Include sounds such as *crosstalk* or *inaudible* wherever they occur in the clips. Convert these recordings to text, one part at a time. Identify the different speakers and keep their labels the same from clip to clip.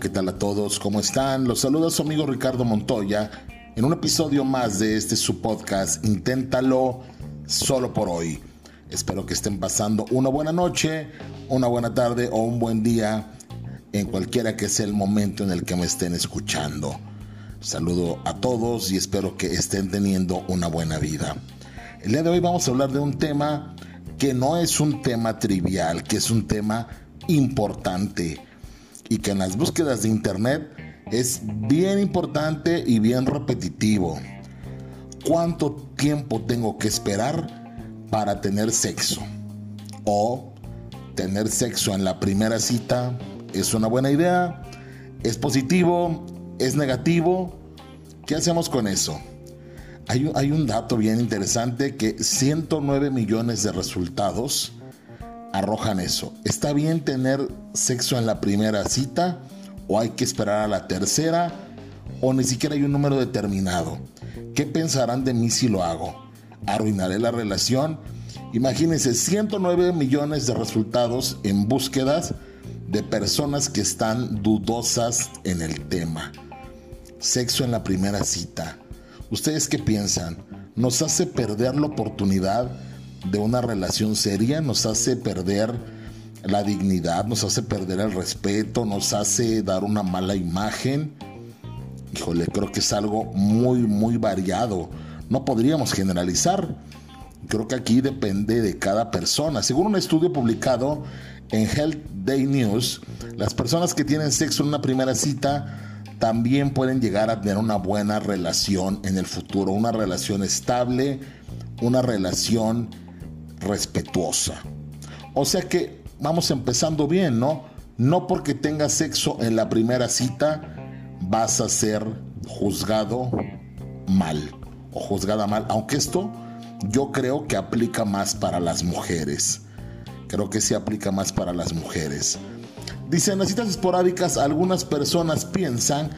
Speaker 1: ¿qué tal a todos? ¿Cómo están? Los saluda su amigo Ricardo Montoya en un episodio más de este su podcast Inténtalo solo por hoy. Espero que estén pasando una buena noche, una buena tarde o un buen día en cualquiera que sea el momento en el que me estén escuchando. Saludo a todos y espero que estén teniendo una buena vida. El día de hoy vamos a hablar de un tema que no es un tema trivial, que es un tema importante y que en las búsquedas de internet es bien importante y bien repetitivo. ¿Cuánto tiempo tengo que esperar para tener sexo? O tener sexo en la primera cita es una buena idea, es positivo, es negativo. ¿Qué hacemos con eso? Hay, un dato bien interesante que 109 millones de resultados arrojan eso. ¿Está bien tener sexo en la primera cita o hay que esperar a la tercera o ni siquiera hay un número determinado? ¿Qué pensarán de mí si lo hago? ¿Arruinaré la relación? Imagínense 109 millones de resultados en búsquedas de personas que están dudosas en el tema. Sexo en la primera cita. ¿Ustedes qué piensan? ¿Nos hace perder la oportunidad de una relación seria nos hace perder la dignidad, nos hace perder el respeto, nos hace dar una mala imagen. Híjole, creo que es algo muy, muy variado. No podríamos generalizar. Creo que aquí depende de cada persona. Según un estudio publicado en Health Day News, las personas que tienen sexo en una primera cita también pueden llegar a tener una buena relación en el futuro, una relación estable, una relación respetuosa. O sea que vamos empezando bien, ¿no? No porque tengas sexo en la primera cita vas a ser juzgado mal o juzgada mal, aunque esto yo creo que aplica más para las mujeres. Creo que sí aplica más para las mujeres. Dice, en las citas esporádicas algunas personas piensan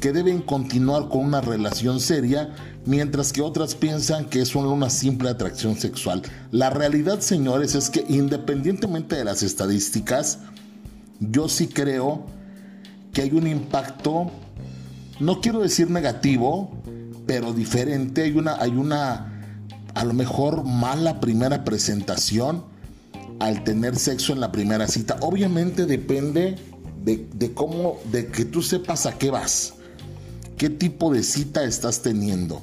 Speaker 1: que deben continuar con una relación seria, mientras que otras piensan que es una simple atracción sexual. La realidad, señores, es que independientemente de las estadísticas, yo sí creo que hay un impacto, no quiero decir negativo, pero diferente. Hay una, hay una, a lo mejor mala primera presentación al tener sexo en la primera cita. Obviamente depende de, de cómo, de que tú sepas a qué vas. ¿Qué tipo de cita estás teniendo?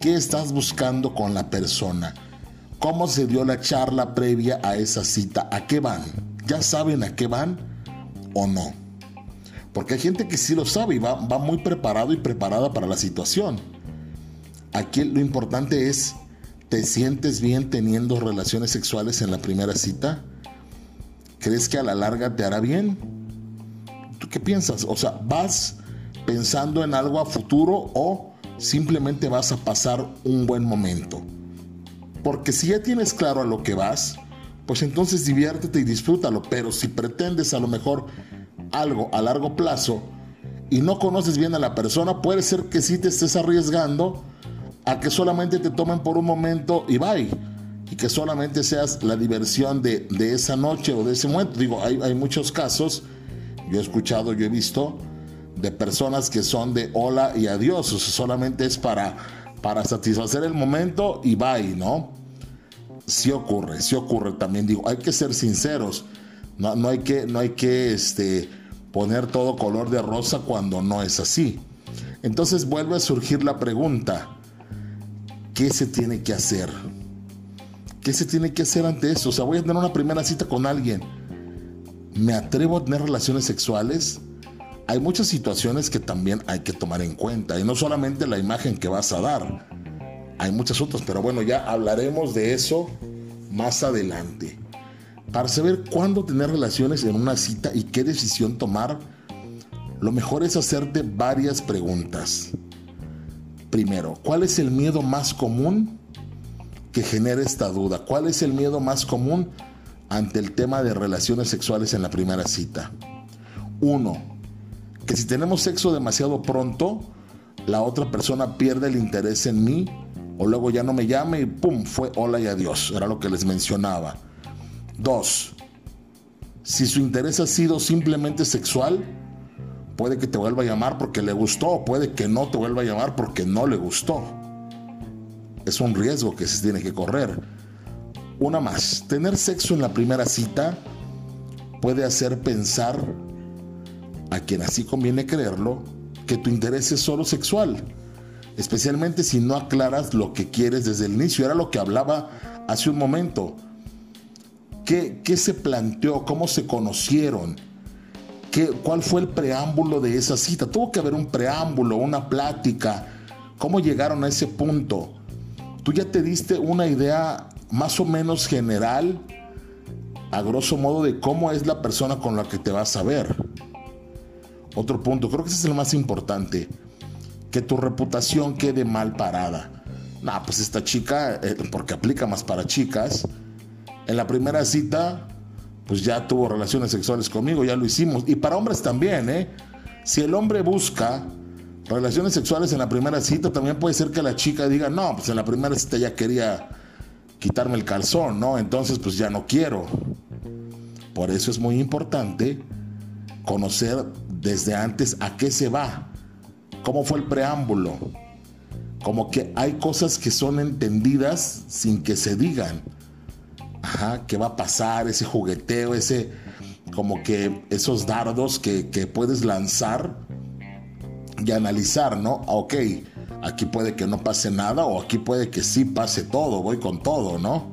Speaker 1: ¿Qué estás buscando con la persona? ¿Cómo se dio la charla previa a esa cita? ¿A qué van? ¿Ya saben a qué van o no? Porque hay gente que sí lo sabe y va, va muy preparado y preparada para la situación. Aquí lo importante es, ¿te sientes bien teniendo relaciones sexuales en la primera cita? ¿Crees que a la larga te hará bien? ¿Tú qué piensas? O sea, vas pensando en algo a futuro o simplemente vas a pasar un buen momento. Porque si ya tienes claro a lo que vas, pues entonces diviértete y disfrútalo. Pero si pretendes a lo mejor algo a largo plazo y no conoces bien a la persona, puede ser que sí te estés arriesgando a que solamente te tomen por un momento y bye. Y que solamente seas la diversión de, esa noche o de ese momento. Digo, hay, hay muchos casos, yo he escuchado, yo he visto, de personas que son de hola y adiós, solamente es para, para satisfacer el momento y bye, ¿no? Sí ocurre, sí ocurre también, digo, hay que ser sinceros, no, no hay que, no hay que este, poner todo color de rosa cuando no es así. Entonces vuelve a surgir la pregunta, ¿qué se tiene que hacer? ¿Qué se tiene que hacer ante eso? O sea, voy a tener una primera cita con alguien. ¿Me atrevo a tener relaciones sexuales? Hay muchas situaciones que también hay que tomar en cuenta y no solamente la imagen que vas a dar, hay muchas otras, pero bueno, ya hablaremos de eso más adelante. Para saber cuándo tener relaciones en una cita y qué decisión tomar, lo mejor es hacerte varias preguntas. Primero, ¿cuál es el miedo más común que genera esta duda? ¿Cuál es el miedo más común ante el tema de relaciones sexuales en la primera cita? Uno, que si tenemos sexo demasiado pronto, la otra persona pierde el interés en mí o luego ya no me llame y pum, fue hola y adiós. Era lo que les mencionaba. Dos, si su interés ha sido simplemente sexual Puede que te vuelva a llamar porque le gustó, puede que no te vuelva a llamar porque no le gustó. Es un riesgo que se tiene que correr. Una más, tener sexo en la primera cita puede hacer pensar a quien así conviene creerlo que tu interés es solo sexual, especialmente si no aclaras lo que quieres desde el inicio. Era lo que hablaba hace un momento. ¿Qué, qué se planteó? ¿Cómo se conocieron? ¿Qué, ¿Cuál fue el preámbulo de esa cita? Tuvo que haber un preámbulo, una plática. ¿Cómo llegaron a ese punto? Tú ya te diste una idea más o menos general, a grosso modo, de cómo es la persona con la que te vas a ver. Otro punto, creo que ese es el más importante, que tu reputación quede mal parada. Nah, pues esta chica, eh, porque aplica más para chicas, en la primera cita, pues ya tuvo relaciones sexuales conmigo, ya lo hicimos. Y para hombres también, ¿eh? Si el hombre busca relaciones sexuales en la primera cita, también puede ser que la chica diga, no, pues en la primera cita ya quería quitarme el calzón, ¿no? Entonces, pues ya no quiero. Por eso es muy importante conocer desde antes a qué se va, cómo fue el preámbulo, como que hay cosas que son entendidas sin que se digan. Ajá, qué va a pasar, ese jugueteo, ese, como que esos dardos que, puedes lanzar y analizar, ¿no? Ah, ok, aquí puede que no pase nada o aquí puede que sí pase todo, voy con todo, ¿no?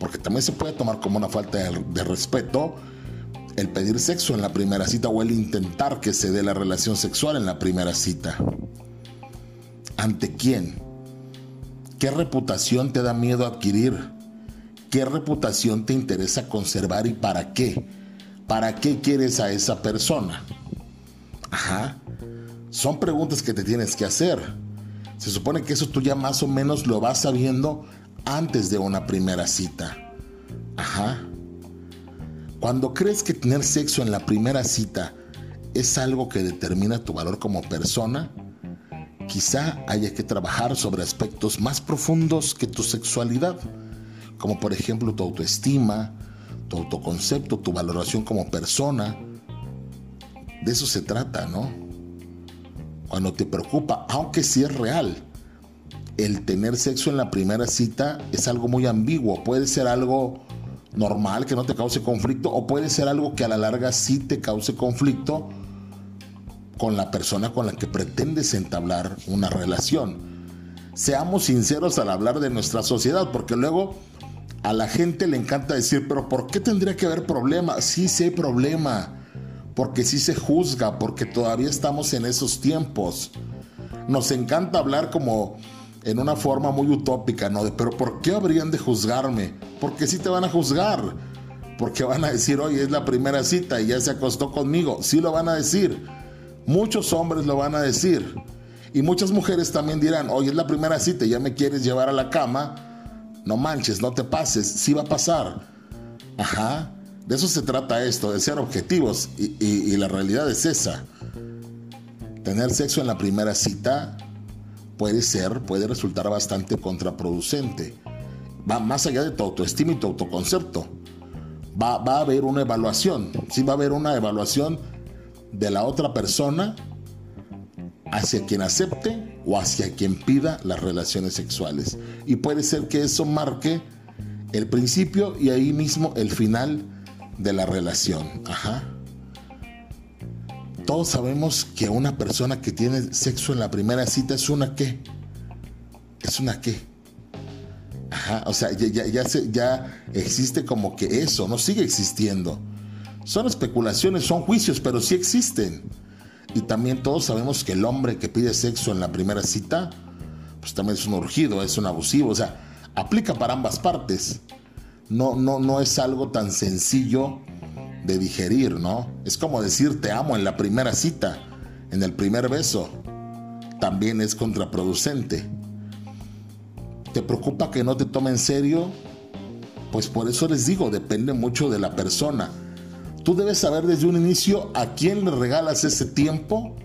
Speaker 1: Porque también se puede tomar como una falta de respeto el pedir sexo en la primera cita o el intentar que se dé la relación sexual en la primera cita. ¿Ante quién? ¿Qué reputación te da miedo adquirir? ¿Qué reputación te interesa conservar y para qué? ¿Para qué quieres a esa persona? Ajá. Son preguntas que te tienes que hacer. Se supone que eso tú ya más o menos lo vas sabiendo antes de una primera cita. Ajá. Cuando crees que tener sexo en la primera cita es algo que determina tu valor como persona, quizá haya que trabajar sobre aspectos más profundos que tu sexualidad, como por ejemplo tu autoestima, tu autoconcepto, tu valoración como persona. De eso se trata, ¿no? Cuando te preocupa, aunque sí es real, el tener sexo en la primera cita es algo muy ambiguo, puede ser algo normal, que no te cause conflicto, o puede ser algo que a la larga sí te cause conflicto con la persona con la que pretendes entablar una relación. Seamos sinceros al hablar de nuestra sociedad, porque luego a la gente le encanta decir, pero ¿por qué tendría que haber problema? Sí, sí hay problema, porque sí se juzga, porque todavía estamos en esos tiempos. Nos encanta hablar como en una forma muy utópica, ¿no? Pero ¿por qué habrían de juzgarme? Porque sí te van a juzgar. Porque van a decir, oye, es la primera cita y ya se acostó conmigo. Sí lo van a decir. Muchos hombres lo van a decir. Y muchas mujeres también dirán, oye, es la primera cita y ya me quieres llevar a la cama. No manches, no te pases. Sí va a pasar. Ajá. De eso se trata esto, de ser objetivos. Y, y la realidad es esa. Tener sexo en la primera cita puede ser, puede resultar bastante contraproducente. Va más allá de tu autoestima y tu autoconcepto. Va, va a haber una evaluación, sí va a haber una evaluación de la otra persona hacia quien acepte o hacia quien pida las relaciones sexuales. Y puede ser que eso marque el principio y ahí mismo el final de la relación. Ajá todos sabemos que una persona que tiene sexo en la primera cita es una qué. Es una qué. Ajá, o sea, ya, ya, ya existe como que eso, no sigue existiendo. Son especulaciones, son juicios, pero sí existen. Y también todos sabemos que el hombre que pide sexo en la primera cita, pues también es un urgido, es un abusivo, o sea, aplica para ambas partes. No, no, no es algo tan sencillo de digerir, ¿no? Es como decir te amo en la primera cita, en el primer beso. También es contraproducente. ¿Te preocupa que no te tome en serio? Pues por eso les digo, depende mucho de la persona. Tú debes saber desde un inicio a quién le regalas ese tiempo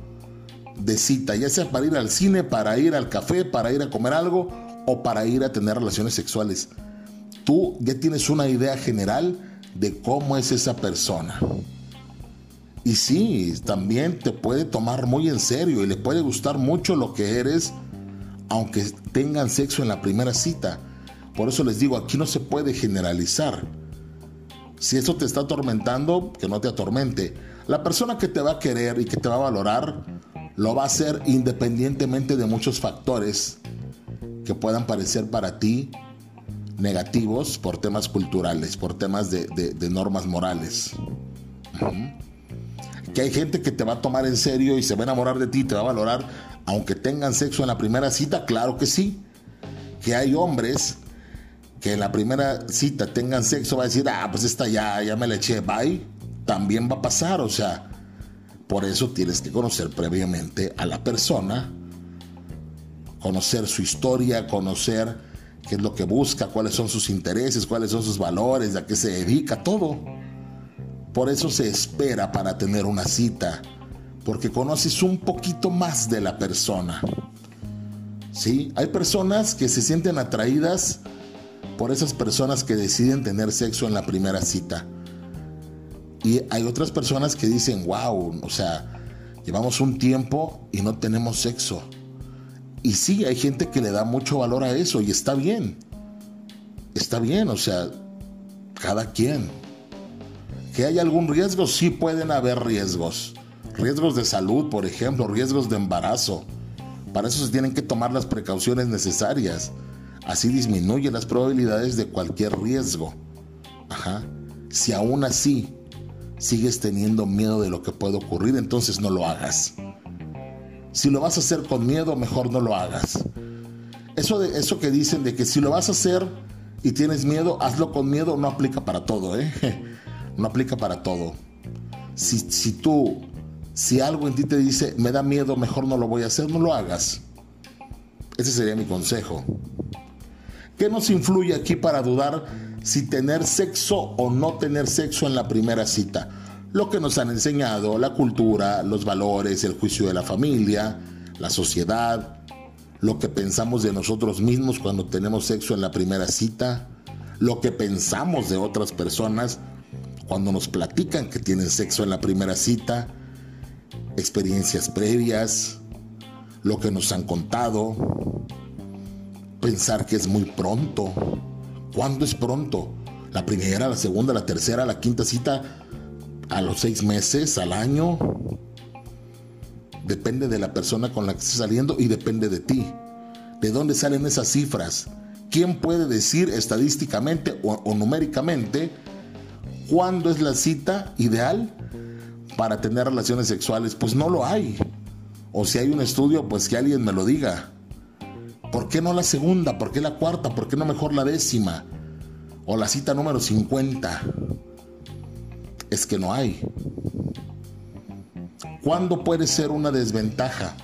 Speaker 1: de cita, ya sea para ir al cine, para ir al café, para ir a comer algo o para ir a tener relaciones sexuales. Tú ya tienes una idea general de cómo es esa persona. Y sí, también te puede tomar muy en serio y le puede gustar mucho lo que eres, aunque tengan sexo en la primera cita. Por eso les digo, aquí no se puede generalizar. Si eso te está atormentando, que no te atormente. La persona que te va a querer y que te va a valorar, lo va a hacer independientemente de muchos factores que puedan parecer para ti negativos por temas culturales, por temas de, normas morales. Que hay gente que te va a tomar en serio y se va a enamorar de ti, te va a valorar, aunque tengan sexo en la primera cita, claro que sí. Que hay hombres que en la primera cita tengan sexo, va a decir, ah, pues esta ya, ya me la eché, bye. También va a pasar, o sea, por eso tienes que conocer previamente a la persona, conocer su historia, conocer qué es lo que busca, cuáles son sus intereses, cuáles son sus valores, a qué se dedica, todo. Por eso se espera para tener una cita, porque conoces un poquito más de la persona. ¿Sí? Hay personas que se sienten atraídas por esas personas que deciden tener sexo en la primera cita. Y hay otras personas que dicen, wow, o sea, llevamos un tiempo y no tenemos sexo. Y sí, hay gente que le da mucho valor a eso y está bien. Está bien, o sea, cada quien. ¿Que hay algún riesgo? Sí pueden haber riesgos. Riesgos de salud, por ejemplo, riesgos de embarazo. Para eso se tienen que tomar las precauciones necesarias. Así disminuye las probabilidades de cualquier riesgo. Ajá. Si aún así sigues teniendo miedo de lo que puede ocurrir, entonces no lo hagas. Si lo vas a hacer con miedo, mejor no lo hagas. Eso, de, eso que dicen de que si lo vas a hacer y tienes miedo, hazlo con miedo, no aplica para todo, ¿eh? *laughs* No aplica para todo. Si, si tú, si algo en ti te dice, me da miedo, mejor no lo voy a hacer, no lo hagas. Ese sería mi consejo. ¿Qué nos influye aquí para dudar si tener sexo o no tener sexo en la primera cita. Lo que nos han enseñado, la cultura, los valores, el juicio de la familia, la sociedad, lo que pensamos de nosotros mismos cuando tenemos sexo en la primera cita, lo que pensamos de otras personas cuando nos platican que tienen sexo en la primera cita, experiencias previas, lo que nos han contado, pensar que es muy pronto, ¿Cuándo es pronto? ¿La primera, la segunda, la tercera, la quinta cita? ¿A los seis meses? ¿Al año? Depende de la persona con la que estés saliendo y depende de ti. ¿De dónde salen esas cifras? ¿Quién puede decir estadísticamente o, o numéricamente cuándo es la cita ideal para tener relaciones sexuales? Pues no lo hay. O si hay un estudio, pues que alguien me lo diga. ¿Por qué no la segunda? ¿Por qué la cuarta? ¿Por qué no mejor la décima? O la cita número 50. Es que no hay. ¿Cuándo puede ser una desventaja?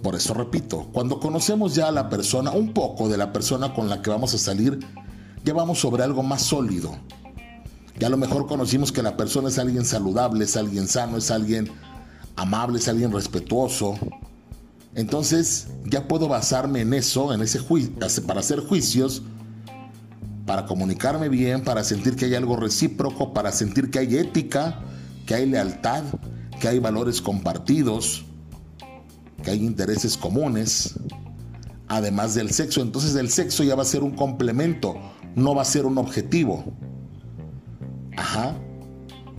Speaker 1: Por eso repito, cuando conocemos ya a la persona, un poco de la persona con la que vamos a salir, ya vamos sobre algo más sólido. Ya a lo mejor conocimos que la persona es alguien saludable, es alguien sano, es alguien amable, es alguien respetuoso, entonces ya puedo basarme en eso, en ese para hacer juicios, para comunicarme bien, para sentir que hay algo recíproco, para sentir que hay ética, que hay lealtad, que hay valores compartidos, que hay intereses comunes, además del sexo. Entonces el sexo ya va a ser un complemento, no va a ser un objetivo. Ajá.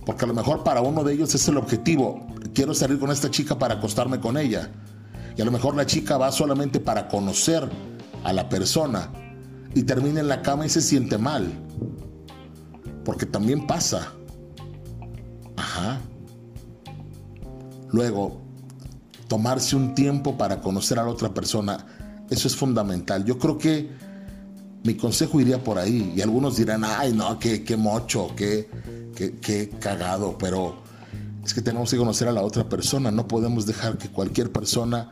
Speaker 1: Porque a lo mejor para uno de ellos es el objetivo. Quiero salir con esta chica para acostarme con ella. Y a lo mejor la chica va solamente para conocer a la persona y termina en la cama y se siente mal. Porque también pasa. Ajá. Luego, tomarse un tiempo para conocer a la otra persona, eso es fundamental. Yo creo que mi consejo iría por ahí. Y algunos dirán, ay, no, qué, qué mocho, qué, qué, qué cagado. Pero es que tenemos que conocer a la otra persona. No podemos dejar que cualquier persona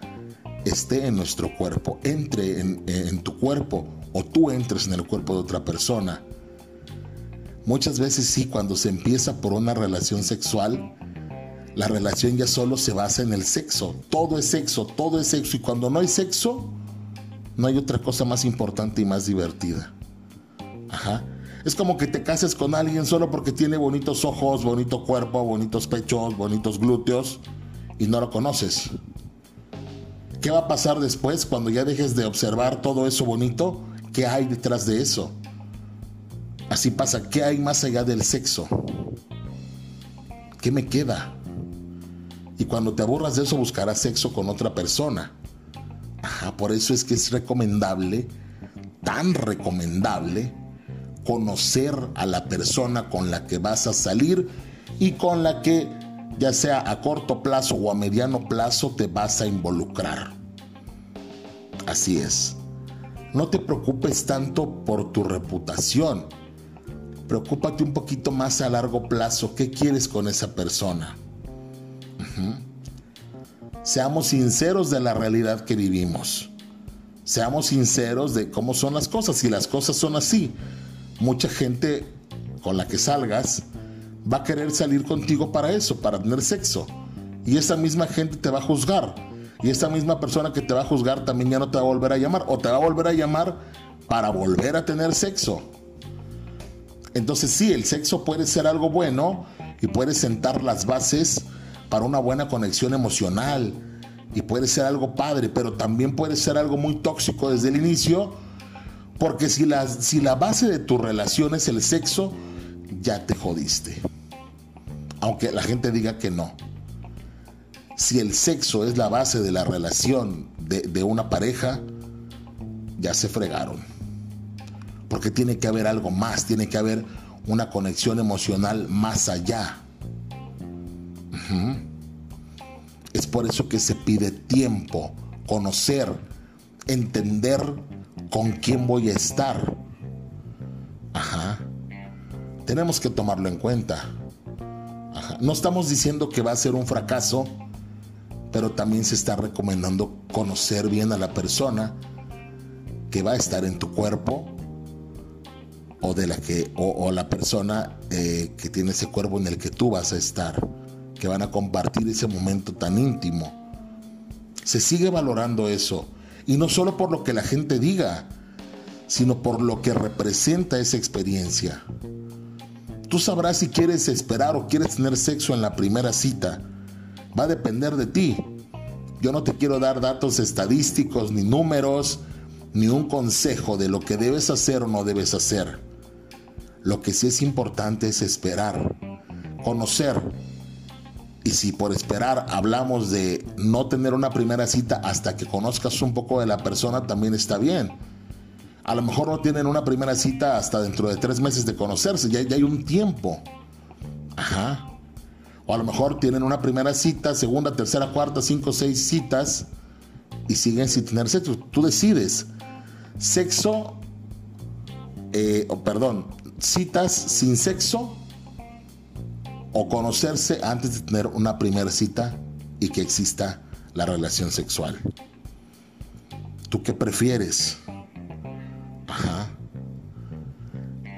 Speaker 1: esté en nuestro cuerpo, entre en, tu cuerpo o tú entres en el cuerpo de otra persona. Muchas veces sí, cuando se empieza por una relación sexual, la relación ya solo se basa en el sexo. Todo es sexo, todo es sexo. Y cuando no hay sexo, no hay otra cosa más importante y más divertida. Ajá. Es como que te cases con alguien solo porque tiene bonitos ojos, bonito cuerpo, bonitos pechos, bonitos glúteos y no lo conoces. ¿Qué va a pasar después cuando ya dejes de observar todo eso bonito? ¿Qué hay detrás de eso? Así pasa, ¿qué hay más allá del sexo? ¿Qué me queda? Y cuando te aburras de eso buscarás sexo con otra persona. Por eso es que es recomendable, tan recomendable, conocer a la persona con la que vas a salir y con la que, ya sea a corto plazo o a mediano plazo, te vas a involucrar. Así es. No te preocupes tanto por tu reputación. Preocúpate un poquito más a largo plazo. ¿Qué quieres con esa persona? Seamos sinceros de la realidad que vivimos. Seamos sinceros de cómo son las cosas. Y las cosas son así, mucha gente con la que salgas va a querer salir contigo para eso, para tener sexo. Y esa misma gente te va a juzgar. Y esa misma persona que te va a juzgar también ya no te va a volver a llamar. O te va a volver a llamar para volver a tener sexo. Entonces sí, el sexo puede ser algo bueno y puede sentar las bases para una buena conexión emocional y puede ser algo padre, pero también puede ser algo muy tóxico desde el inicio, porque si la, si la base de tu relación es el sexo, ya te jodiste. Aunque la gente diga que no. Si el sexo es la base de la relación de, una pareja, ya se fregaron. Porque tiene que haber algo más, tiene que haber una conexión emocional más allá. Es por eso que se pide tiempo, conocer, entender con quién voy a estar. Ajá. Tenemos que tomarlo en cuenta. No estamos diciendo que va a ser un fracaso, pero también se está recomendando conocer bien a la persona que va a estar en tu cuerpo o de la que o, la persona eh, que tiene ese cuerpo en el que tú vas a estar que van a compartir ese momento tan íntimo. Se sigue valorando eso. Y no solo por lo que la gente diga, sino por lo que representa esa experiencia. Tú sabrás si quieres esperar o quieres tener sexo en la primera cita. Va a depender de ti. Yo no te quiero dar datos estadísticos, ni números, ni un consejo de lo que debes hacer o no debes hacer. Lo que sí es importante es esperar, conocer, y si por esperar hablamos de no tener una primera cita hasta que conozcas un poco de la persona, también está bien. A lo mejor no tienen una primera cita hasta dentro de tres meses de conocerse, ya, hay un tiempo. Ajá. O a lo mejor tienen una primera cita, segunda, tercera, cuarta, cinco, seis citas y siguen sin tener sexo. Tú decides. Sexo, eh, perdón, citas sin sexo o conocerse antes de tener una primera cita y que exista la relación sexual. ¿Tú qué prefieres? Ajá.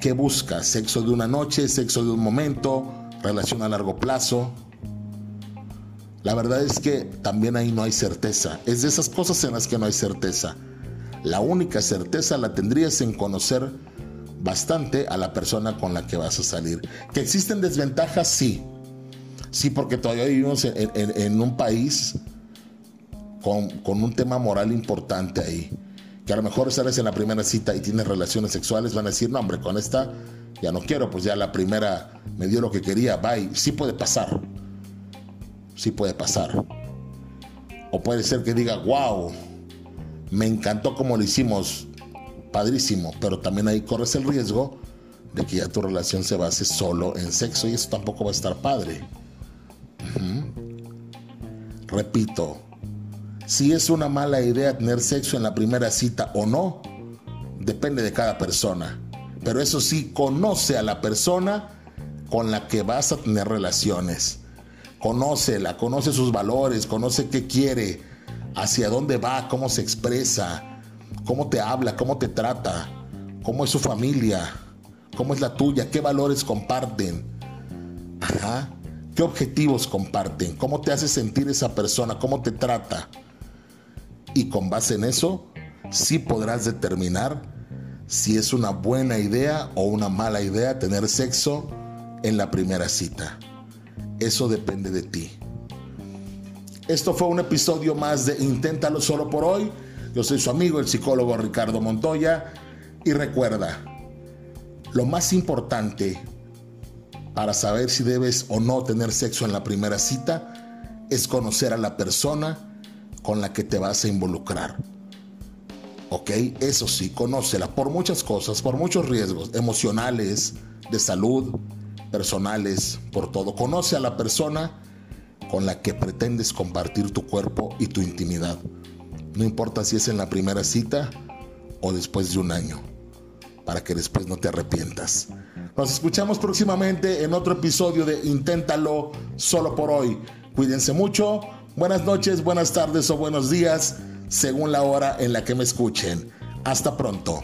Speaker 1: ¿Qué buscas? ¿Sexo de una noche? ¿Sexo de un momento? ¿Relación a largo plazo? La verdad es que también ahí no hay certeza. Es de esas cosas en las que no hay certeza. La única certeza la tendrías en conocer bastante a la persona con la que vas a salir. ¿Que existen desventajas? Sí. Sí, porque todavía vivimos en, un país con, un tema moral importante ahí. Que a lo mejor sales en la primera cita y tienes relaciones sexuales, van a decir, no, hombre, con esta ya no quiero, pues ya la primera me dio lo que quería, bye. Sí puede pasar. Sí puede pasar. O puede ser que diga, wow, me encantó como lo hicimos, padrísimo, pero también ahí corres el riesgo de que ya tu relación se base solo en sexo y eso tampoco va a estar padre. Repito, si es una mala idea tener sexo en la primera cita o no, depende de cada persona. Pero eso sí, conoce a la persona con la que vas a tener relaciones. Conócela, conoce sus valores, conoce qué quiere, hacia dónde va, cómo se expresa, cómo te habla, cómo te trata, cómo es su familia, cómo es la tuya, qué valores comparten, Ajá. qué objetivos comparten, cómo te hace sentir esa persona, cómo te trata. Y con base en eso, sí podrás determinar si es una buena idea o una mala idea tener sexo en la primera cita. Eso depende de ti. Esto fue un episodio más de Inténtalo solo por hoy. Yo soy su amigo, el psicólogo Ricardo Montoya. Y recuerda, lo más importante para saber si debes o no tener sexo en la primera cita es conocer a la persona con la que te vas a involucrar. ¿Ok? Eso sí, conócela por muchas cosas, por muchos riesgos emocionales, de salud, personales, por todo. Conoce a la persona con la que pretendes compartir tu cuerpo y tu intimidad. No importa si es en la primera cita o después de un año, para que después no te arrepientas. Nos escuchamos próximamente en otro episodio de Inténtalo solo por hoy. Cuídense mucho. Buenas noches, buenas tardes o buenos días, según la hora en la que me escuchen. Hasta pronto.